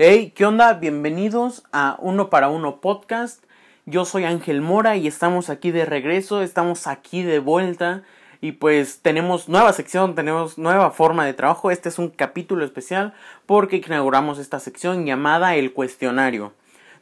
Hey, ¿qué onda? Bienvenidos a Uno para Uno Podcast. Yo soy Ángel Mora y estamos aquí de regreso, estamos aquí de vuelta y pues tenemos nueva sección, tenemos nueva forma de trabajo. Este es un capítulo especial porque inauguramos esta sección llamada El Cuestionario,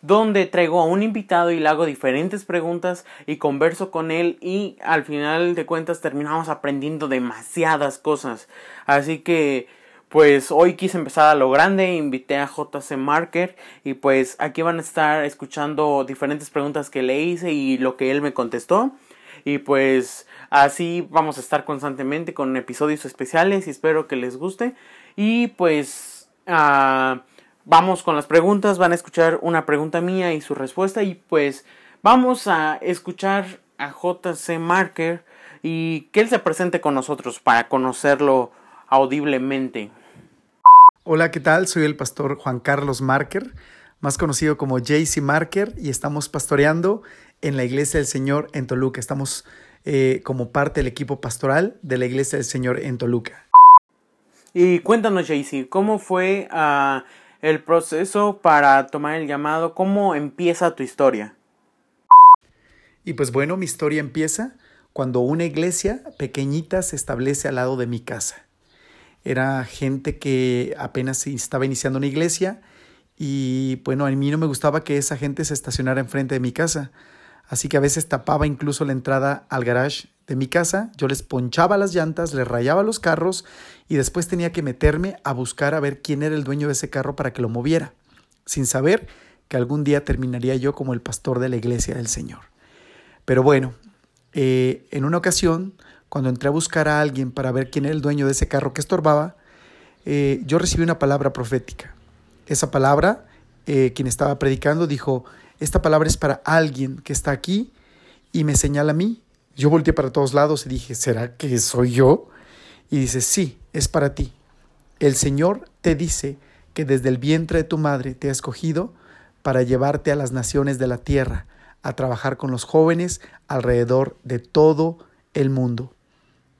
donde traigo a un invitado y le hago diferentes preguntas y converso con él y al final de cuentas terminamos aprendiendo demasiadas cosas. Así que pues hoy quise empezar a lo grande, invité a JC Marker y pues aquí van a estar escuchando diferentes preguntas que le hice y lo que él me contestó. Y pues así vamos a estar constantemente con episodios especiales y espero que les guste. Y pues uh, vamos con las preguntas, van a escuchar una pregunta mía y su respuesta y pues vamos a escuchar a JC Marker y que él se presente con nosotros para conocerlo audiblemente. Hola, ¿qué tal? Soy el pastor Juan Carlos Marker, más conocido como JC Marker, y estamos pastoreando en la Iglesia del Señor en Toluca. Estamos eh, como parte del equipo pastoral de la Iglesia del Señor en Toluca. Y cuéntanos, JC, ¿cómo fue uh, el proceso para tomar el llamado? ¿Cómo empieza tu historia? Y pues bueno, mi historia empieza cuando una iglesia pequeñita se establece al lado de mi casa era gente que apenas estaba iniciando una iglesia y bueno, a mí no me gustaba que esa gente se estacionara enfrente de mi casa. Así que a veces tapaba incluso la entrada al garage de mi casa, yo les ponchaba las llantas, les rayaba los carros y después tenía que meterme a buscar a ver quién era el dueño de ese carro para que lo moviera, sin saber que algún día terminaría yo como el pastor de la iglesia del Señor. Pero bueno, eh, en una ocasión cuando entré a buscar a alguien para ver quién era el dueño de ese carro que estorbaba, eh, yo recibí una palabra profética. Esa palabra, eh, quien estaba predicando, dijo, esta palabra es para alguien que está aquí y me señala a mí. Yo volteé para todos lados y dije, ¿será que soy yo? Y dice, sí, es para ti. El Señor te dice que desde el vientre de tu madre te ha escogido para llevarte a las naciones de la tierra, a trabajar con los jóvenes alrededor de todo el mundo.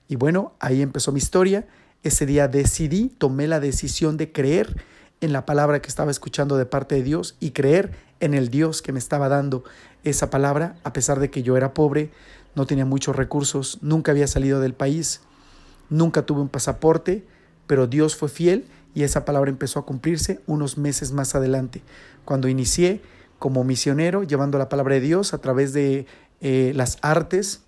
Y bueno, ahí empezó mi historia. Ese día decidí, tomé la decisión de creer en la palabra que estaba escuchando de parte de Dios y creer en el Dios que me estaba dando esa palabra, a pesar de que yo era pobre, no tenía muchos recursos, nunca había salido del país, nunca tuve un pasaporte, pero Dios fue fiel y esa palabra empezó a cumplirse unos meses más adelante, cuando inicié como misionero llevando la palabra de Dios a través de eh, las artes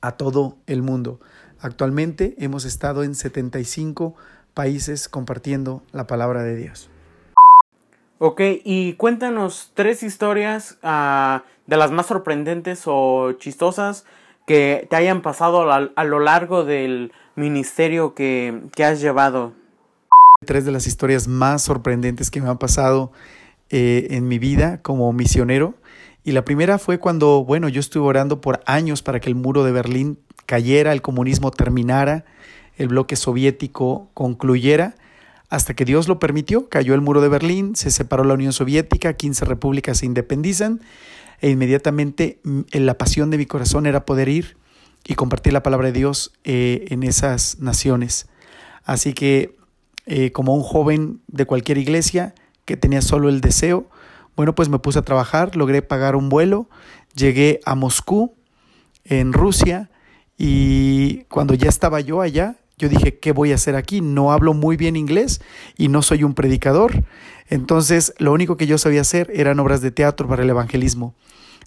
a todo el mundo. Actualmente hemos estado en 75 países compartiendo la palabra de Dios. Ok, y cuéntanos tres historias uh, de las más sorprendentes o chistosas que te hayan pasado a, a lo largo del ministerio que, que, has llevado. Tres de las historias más sorprendentes que me han pasado eh, en mi vida como misionero. Y la primera fue cuando, bueno, yo estuve orando por años para que el muro de Berlín cayera, el comunismo terminara, el bloque soviético concluyera, hasta que Dios lo permitió, cayó el muro de Berlín, se separó la Unión Soviética, 15 repúblicas se independizan, e inmediatamente mm, la pasión de mi corazón era poder ir y compartir la palabra de Dios eh, en esas naciones. Así que, eh, como un joven de cualquier iglesia que tenía solo el deseo, bueno, pues me puse a trabajar, logré pagar un vuelo, llegué a Moscú, en Rusia, y cuando ya estaba yo allá, yo dije, ¿qué voy a hacer aquí? No hablo muy bien inglés y no soy un predicador. Entonces, lo único que yo sabía hacer eran obras de teatro para el evangelismo.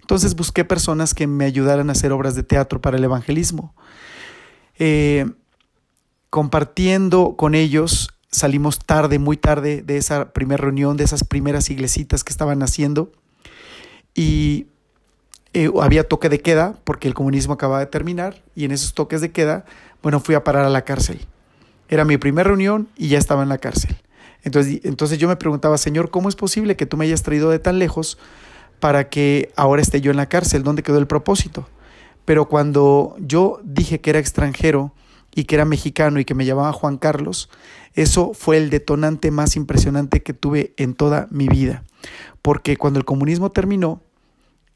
Entonces busqué personas que me ayudaran a hacer obras de teatro para el evangelismo. Eh, compartiendo con ellos, salimos tarde, muy tarde de esa primera reunión, de esas primeras iglesitas que estaban haciendo. Y eh, había toque de queda porque el comunismo acababa de terminar y en esos toques de queda, bueno, fui a parar a la cárcel. Era mi primera reunión y ya estaba en la cárcel. Entonces, entonces yo me preguntaba, Señor, ¿cómo es posible que tú me hayas traído de tan lejos para que ahora esté yo en la cárcel? ¿Dónde quedó el propósito? Pero cuando yo dije que era extranjero y que era mexicano y que me llamaba Juan Carlos, eso fue el detonante más impresionante que tuve en toda mi vida. Porque cuando el comunismo terminó,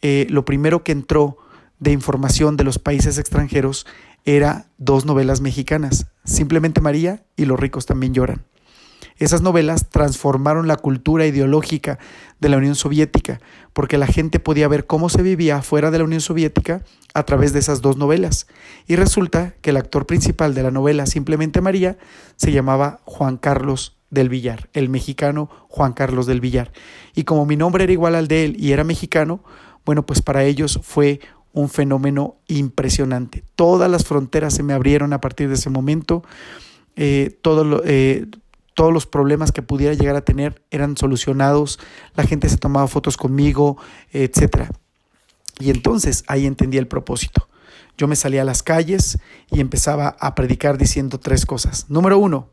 eh, lo primero que entró de información de los países extranjeros era dos novelas mexicanas, Simplemente María y Los ricos también lloran. Esas novelas transformaron la cultura ideológica de la Unión Soviética, porque la gente podía ver cómo se vivía fuera de la Unión Soviética a través de esas dos novelas. Y resulta que el actor principal de la novela Simplemente María se llamaba Juan Carlos del Villar, el mexicano Juan Carlos del Villar. Y como mi nombre era igual al de él y era mexicano, bueno, pues para ellos fue un fenómeno impresionante. Todas las fronteras se me abrieron a partir de ese momento. Eh, eh, todos los problemas que pudiera llegar a tener eran solucionados, la gente se tomaba fotos conmigo, etc. Y entonces ahí entendí el propósito. Yo me salía a las calles y empezaba a predicar diciendo tres cosas. Número uno,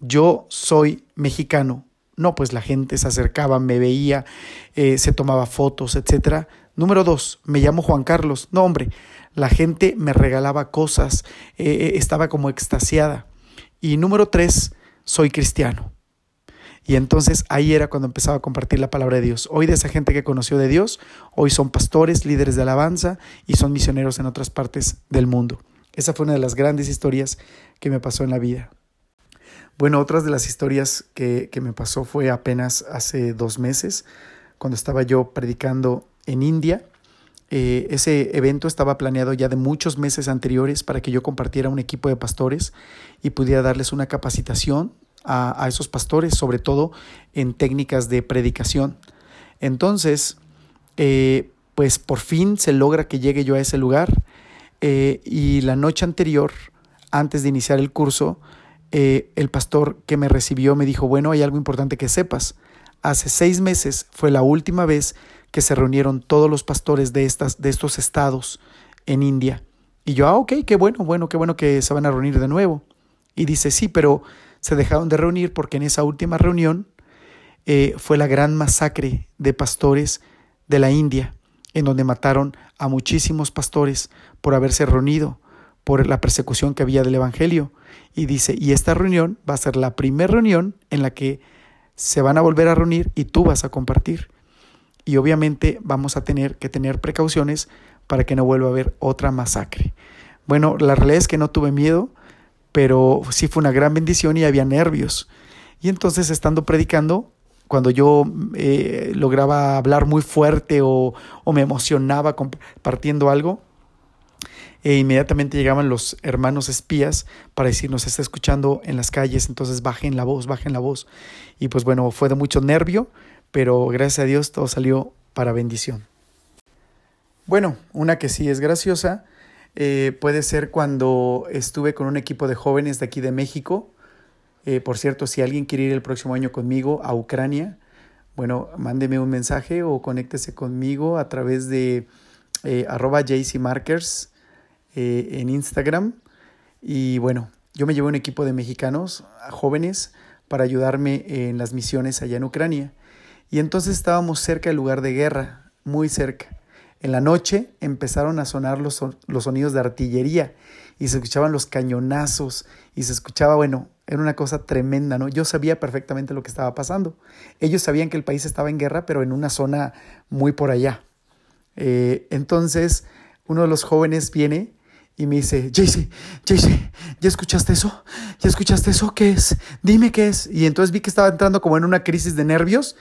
yo soy mexicano. No, pues la gente se acercaba, me veía, eh, se tomaba fotos, etc. Número dos, me llamo Juan Carlos. No, hombre, la gente me regalaba cosas, eh, estaba como extasiada. Y número tres, soy cristiano. Y entonces ahí era cuando empezaba a compartir la palabra de Dios. Hoy de esa gente que conoció de Dios, hoy son pastores, líderes de alabanza y son misioneros en otras partes del mundo. Esa fue una de las grandes historias que me pasó en la vida. Bueno, otras de las historias que, me pasó fue apenas hace dos meses, cuando estaba yo predicando en India. Eh, ese evento estaba planeado ya de muchos meses anteriores para que yo compartiera un equipo de pastores y pudiera darles una capacitación a, esos pastores, sobre todo en técnicas de predicación. Entonces, eh, pues por fin se logra que llegue yo a ese lugar eh, y la noche anterior, antes de iniciar el curso, el pastor que me recibió me dijo, bueno, hay algo importante que sepas. Hace seis meses fue la última vez que se reunieron todos los pastores de, estas, de estos estados en India. Y yo, ah, ok, qué bueno, bueno, qué bueno que se van a reunir de nuevo. Y dice, sí, pero se dejaron de reunir porque en esa última reunión eh, fue la gran masacre de pastores de la India, en donde mataron a muchísimos pastores por haberse reunido, por la persecución que había del Evangelio. Y dice, y esta reunión va a ser la primera reunión en la que se van a volver a reunir y tú vas a compartir y obviamente vamos a tener que tener precauciones para que no vuelva a haber otra masacre. Bueno, la realidad es que no tuve miedo, pero sí fue una gran bendición y había nervios. Y entonces estando predicando, cuando yo eh, lograba hablar muy fuerte o, me emocionaba compartiendo algo, e inmediatamente llegaban los hermanos espías para decirnos, está escuchando en las calles, entonces bajen la voz, bajen la voz. Y pues bueno, fue de mucho nervio, pero gracias a Dios todo salió para bendición. Bueno, una que sí es graciosa eh, puede ser cuando estuve con un equipo de jóvenes de aquí de México. Eh, por cierto, si alguien quiere ir el próximo año conmigo a Ucrania, bueno, mándeme un mensaje o conéctese conmigo a través de eh, arroba jcmarkers en Instagram. Y bueno, yo me llevo un equipo de mexicanos jóvenes para ayudarme en las misiones allá en Ucrania. Y entonces estábamos cerca del lugar de guerra, muy cerca. En la noche empezaron a sonar los, los sonidos de artillería y se escuchaban los cañonazos y se escuchaba, bueno, era una cosa tremenda, ¿no? Yo sabía perfectamente lo que estaba pasando. Ellos sabían que el país estaba en guerra, pero en una zona muy por allá. Eh, entonces, uno de los jóvenes viene y me dice, JC, JC, ¿ya escuchaste eso? ¿Ya escuchaste eso? ¿Qué es? Dime qué es. Y entonces vi que estaba entrando como en una crisis de nervios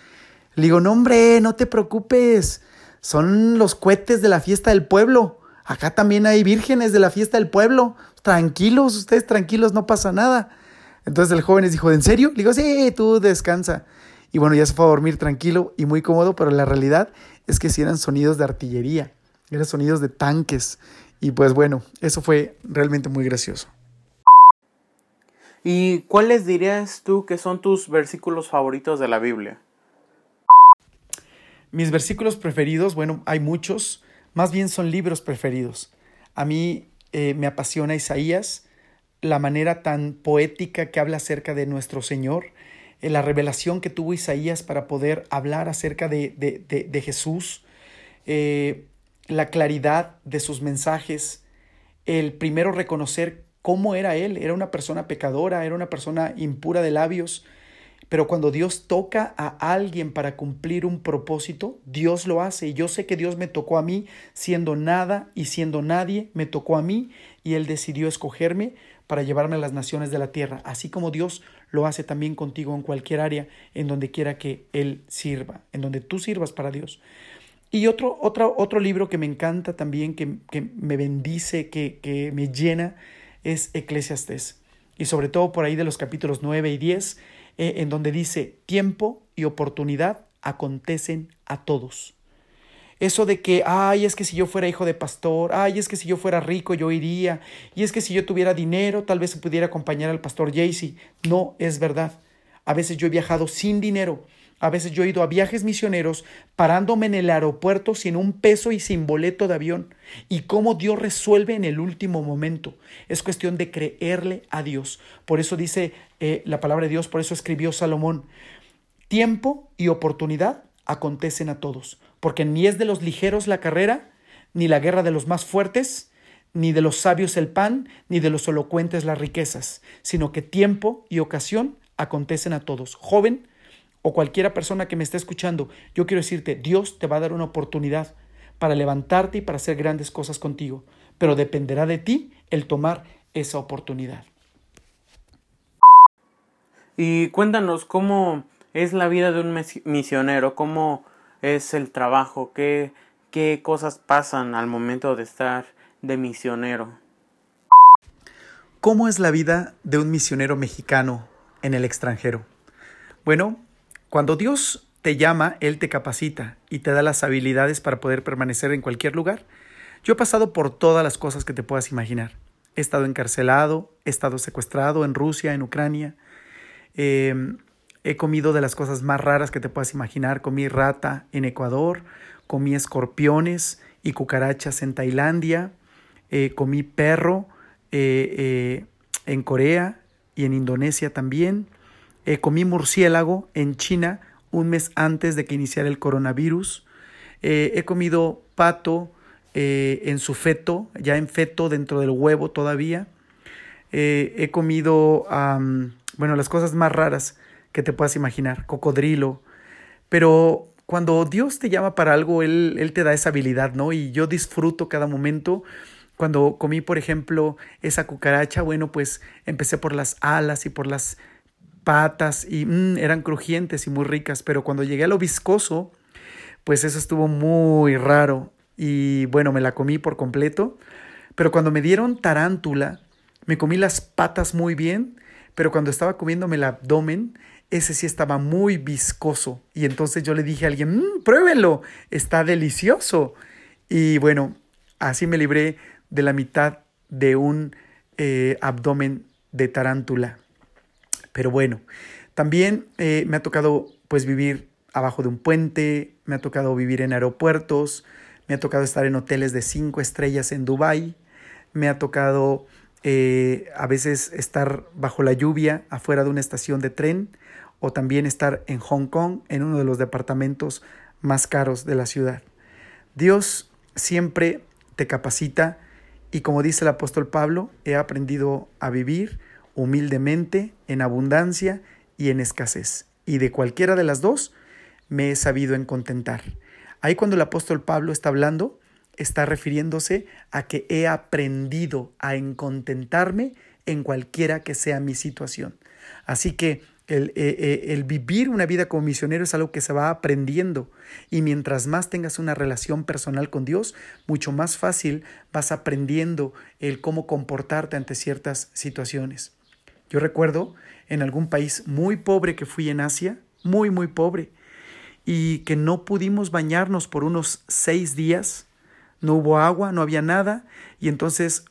le digo, no hombre, no te preocupes, son los cohetes de la fiesta del pueblo. Acá también hay vírgenes de la fiesta del pueblo. Tranquilos, ustedes tranquilos, no pasa nada. Entonces el joven les dijo, ¿en serio? Le digo, sí, tú descansa. Y bueno, ya se fue a dormir tranquilo y muy cómodo, pero la realidad es que sí eran sonidos de artillería, eran sonidos de tanques. Y pues bueno, eso fue realmente muy gracioso. ¿Y cuáles dirías tú que son tus versículos favoritos de la Biblia? Mis versículos preferidos, bueno, hay muchos, más bien son libros preferidos. A mí eh, me apasiona Isaías, la manera tan poética que habla acerca de nuestro Señor, eh, la revelación que tuvo Isaías para poder hablar acerca de, de, Jesús, eh, la claridad de sus mensajes, el primero reconocer cómo era Él, era una persona pecadora, era una persona impura de labios, Pero cuando Dios toca a alguien para cumplir un propósito, Dios lo hace. Y yo sé que Dios me tocó a mí siendo nada y siendo nadie, me tocó a mí y Él decidió escogerme para llevarme a las naciones de la tierra, así como Dios lo hace también contigo en cualquier área, en donde quiera que Él sirva, en donde tú sirvas para Dios. Y otro, otro, otro libro que me encanta también, que, que me bendice, que, que me llena, es Eclesiastes. Y sobre todo por ahí de los capítulos 9 y 10, eh, en donde dice, tiempo y oportunidad acontecen a todos. Eso de que, ay, es que si yo fuera hijo de pastor, ay, es que si yo fuera rico yo iría, y es que si yo tuviera dinero tal vez pudiera acompañar al pastor Jaycee. No es verdad. A veces yo he viajado sin dinero, a veces yo he ido a viajes misioneros parándome en el aeropuerto sin un peso y sin boleto de avión. Y cómo Dios resuelve en el último momento. Es cuestión de creerle a Dios. Por eso dice eh, la palabra de Dios, por eso escribió Salomón. Tiempo y oportunidad acontecen a todos, porque ni es de los ligeros la carrera, ni la guerra de los más fuertes, ni de los sabios el pan, ni de los elocuentes las riquezas, sino que tiempo y ocasión acontecen a todos. Joven, o cualquiera persona que me esté escuchando, yo quiero decirte, Dios te va a dar una oportunidad para levantarte y para hacer grandes cosas contigo, pero dependerá de ti el tomar esa oportunidad. Y cuéntanos cómo es la vida de un misionero, cómo es el trabajo, qué, qué cosas pasan al momento de estar de misionero. ¿Cómo es la vida de un misionero mexicano en el extranjero? Bueno, cuando Dios te llama, Él te capacita y te da las habilidades para poder permanecer en cualquier lugar. Yo he pasado por todas las cosas que te puedas imaginar. He estado encarcelado, he estado secuestrado en Rusia, en Ucrania. Em, he comido de las cosas más raras que te puedas imaginar. Comí rata en Ecuador, comí escorpiones y cucarachas en Tailandia, eh, comí perro eh, eh, en Corea y en Indonesia también. Eh, comí murciélago en China un mes antes de que iniciara el coronavirus. Eh, he comido pato eh, en su feto, ya en feto dentro del huevo todavía. he comido, bueno, las cosas más raras que te puedas imaginar, cocodrilo. Pero cuando Dios te llama para algo, Él, Él te da esa habilidad, ¿no? Y yo disfruto cada momento. Cuando comí, por ejemplo, esa cucaracha, bueno, pues empecé por las alas y por las patas y mm, eran crujientes y muy ricas, pero cuando llegué a lo viscoso, pues eso estuvo muy raro y bueno, me la comí por completo, pero cuando me dieron tarántula, me comí las patas muy bien, pero cuando estaba comiéndome el abdomen, ese sí estaba muy viscoso y entonces yo le dije a alguien, mmm, pruébelo, está delicioso. Y bueno, así me libré de la mitad de un eh, abdomen de tarántula. Pero bueno, también eh, me ha tocado pues vivir abajo de un puente, me ha tocado vivir en aeropuertos, me ha tocado estar en hoteles de cinco estrellas en Dubái, me ha tocado eh, a veces estar bajo la lluvia afuera de una estación de tren o también estar en Hong Kong en uno de los departamentos más caros de la ciudad. Dios siempre te capacita y como dice el apóstol Pablo, he aprendido a vivir humildemente, en abundancia y en escasez. Y de cualquiera de las dos me he sabido en contentar. Ahí cuando el apóstol Pablo está hablando, está refiriéndose a que he aprendido a encontentarme en cualquiera que sea mi situación. Así que el, eh, eh, el, vivir una vida como misionero es algo que se va aprendiendo y mientras más tengas una relación personal con Dios, mucho más fácil vas aprendiendo el cómo comportarte ante ciertas situaciones. Yo recuerdo en algún país muy pobre que fui en Asia, muy, muy pobre, y que no pudimos bañarnos por unos seis días, no hubo agua, no había nada, y entonces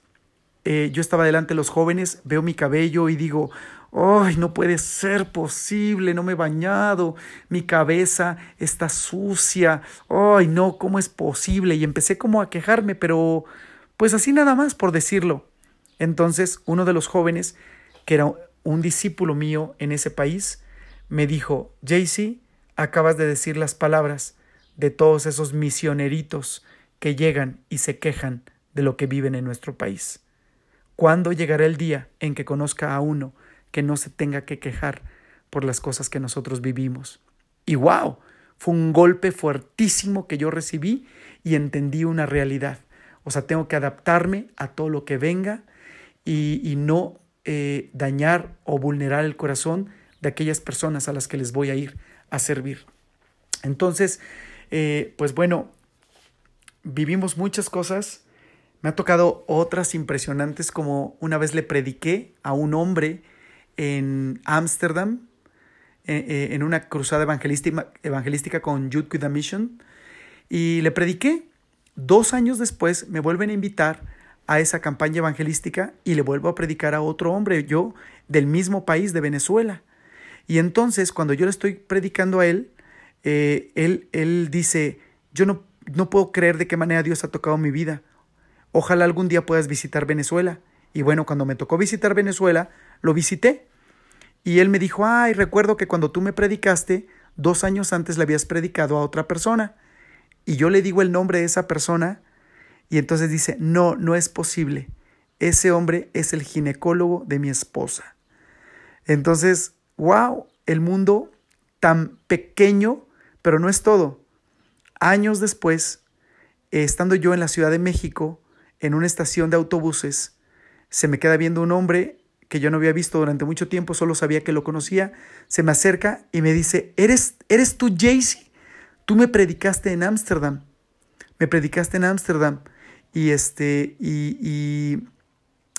eh, yo estaba delante de los jóvenes, veo mi cabello y digo, ¡ay, no puede ser posible! No me he bañado, mi cabeza está sucia, ¡ay, no! ¿Cómo es posible? Y empecé como a quejarme, pero pues así nada más por decirlo. Entonces uno de los jóvenes que era un discípulo mío en ese país, me dijo, Jaycee, acabas de decir las palabras de todos esos misioneritos que llegan y se quejan de lo que viven en nuestro país. ¿Cuándo llegará el día en que conozca a uno que no se tenga que quejar por las cosas que nosotros vivimos. Y wow, fue un golpe fuertísimo que yo recibí y entendí una realidad. O sea, tengo que adaptarme a todo lo que venga y, no eh, dañar o vulnerar el corazón de aquellas personas a las que les voy a ir a servir. Entonces, eh, pues bueno, vivimos muchas cosas. Me ha tocado otras impresionantes como una vez le prediqué a un hombre en Ámsterdam, eh, en una cruzada evangelística, evangelística con Youth with a Mission, y le prediqué. Dos años después me vuelven a invitar a esa campaña evangelística y le vuelvo a predicar a otro hombre, yo del mismo país, de Venezuela. Y entonces cuando yo le estoy predicando a él, eh, él, él dice, yo no, no puedo creer de qué manera Dios ha tocado mi vida. Ojalá algún día puedas visitar Venezuela. Y bueno, cuando me tocó visitar Venezuela, lo visité. Y él me dijo, ay, recuerdo que cuando tú me predicaste, dos años antes le habías predicado a otra persona. Y yo le digo el nombre de esa persona y entonces dice, no, no es posible. Ese hombre es el ginecólogo de mi esposa. Entonces, wow, el mundo tan pequeño, pero no es todo. Años después, estando yo en la Ciudad de México, en una estación de autobuses, se me queda viendo un hombre que yo no había visto durante mucho tiempo, solo sabía que lo conocía, se me acerca y me dice, ¿eres, eres tú Jaycee? Tú me predicaste en Ámsterdam, me predicaste en Ámsterdam y, este, y, y,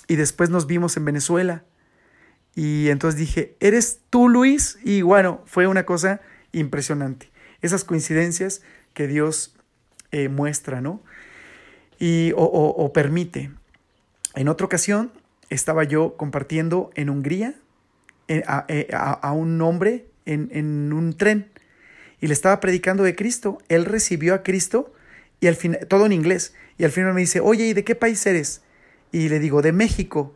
y después nos vimos en Venezuela. Y entonces dije, ¿eres tú Luis? Y bueno, fue una cosa impresionante. Esas coincidencias que Dios eh, muestra, ¿no? Y, o, permite. En otra ocasión estaba yo compartiendo en Hungría eh, eh, a, un hombre en, en, un tren y le estaba predicando de Cristo. Él recibió a Cristo y al final, todo en inglés. Y al final me dice, oye, ¿y de qué país eres? Y le digo, de México.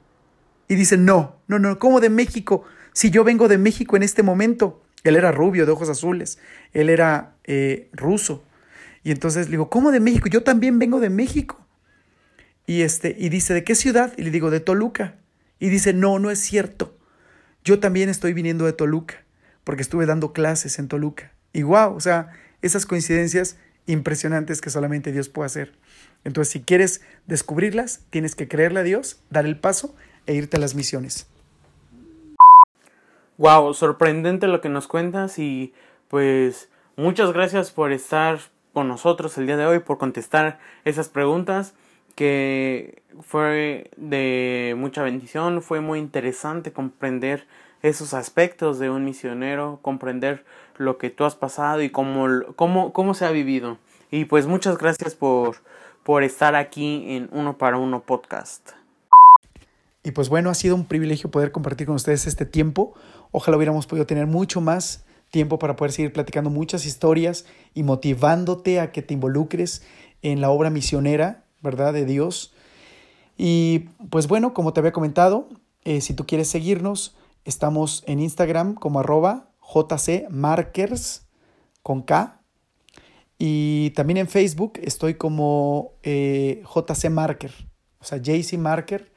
Y dice, no, no, no, ¿cómo de México? Si yo vengo de México en este momento. Él era rubio, de ojos azules. Él era ruso. Y entonces le digo, ¿cómo de México? Yo también vengo de México. Y, este, y dice, ¿de qué ciudad? Y le digo, de Toluca. Y dice, no, no es cierto. Yo también estoy viniendo de Toluca, porque estuve dando clases en Toluca. Y wow, o sea, esas coincidencias impresionantes que solamente Dios puede hacer. Entonces, si quieres descubrirlas, tienes que creerle a Dios, dar el paso e irte a las misiones. Wow, sorprendente lo que nos cuentas y pues muchas gracias por estar con nosotros el día de hoy por contestar esas preguntas que fue de mucha bendición, fue muy interesante comprender esos aspectos de un misionero, comprender lo que tú has pasado y cómo, cómo, cómo se ha vivido. Y pues muchas gracias por, por estar aquí en Uno para Uno podcast. Y pues bueno, ha sido un privilegio poder compartir con ustedes este tiempo. Ojalá hubiéramos podido tener mucho más tiempo para poder seguir platicando muchas historias y motivándote a que te involucres en la obra misionera, ¿verdad? De Dios. Y pues bueno, como te había comentado, eh, si tú quieres seguirnos, estamos en Instagram como arroba jcmarkers con K. Y también en Facebook estoy como eh, jcmarker, o sea, jcmarker.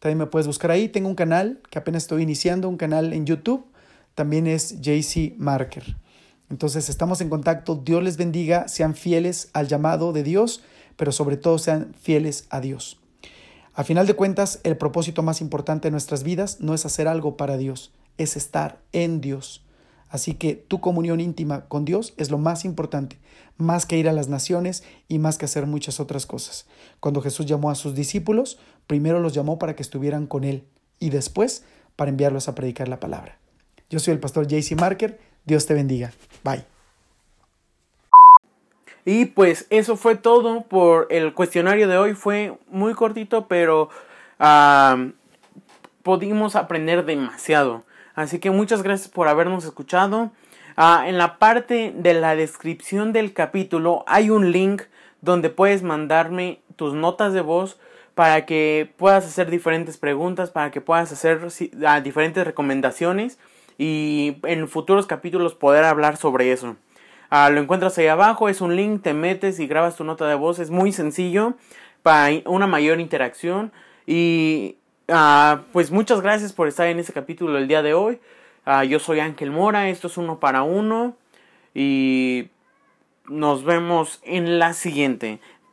También me puedes buscar ahí. Tengo un canal que apenas estoy iniciando, un canal en YouTube también es JC Marker. Entonces estamos en contacto, Dios les bendiga, sean fieles al llamado de Dios, pero sobre todo sean fieles a Dios. A final de cuentas, el propósito más importante de nuestras vidas no es hacer algo para Dios, es estar en Dios. Así que tu comunión íntima con Dios es lo más importante, más que ir a las naciones y más que hacer muchas otras cosas. Cuando Jesús llamó a sus discípulos, primero los llamó para que estuvieran con Él y después para enviarlos a predicar la palabra. Yo soy el pastor JC Marker. Dios te bendiga. Bye. Y pues eso fue todo por el cuestionario de hoy. Fue muy cortito, pero pudimos aprender demasiado. Así que muchas gracias por habernos escuchado. Ah, en la parte de la descripción del capítulo hay un link donde puedes mandarme tus notas de voz para que puedas hacer diferentes preguntas, para que puedas hacer ah, diferentes recomendaciones y en futuros capítulos poder hablar sobre eso. Ah, lo encuentras ahí abajo, es un link, te metes y grabas tu nota de voz, es muy sencillo para una mayor interacción y ah, pues muchas gracias por estar en este capítulo el día de hoy. Ah, yo soy Ángel Mora, esto es uno para uno y nos vemos en la siguiente.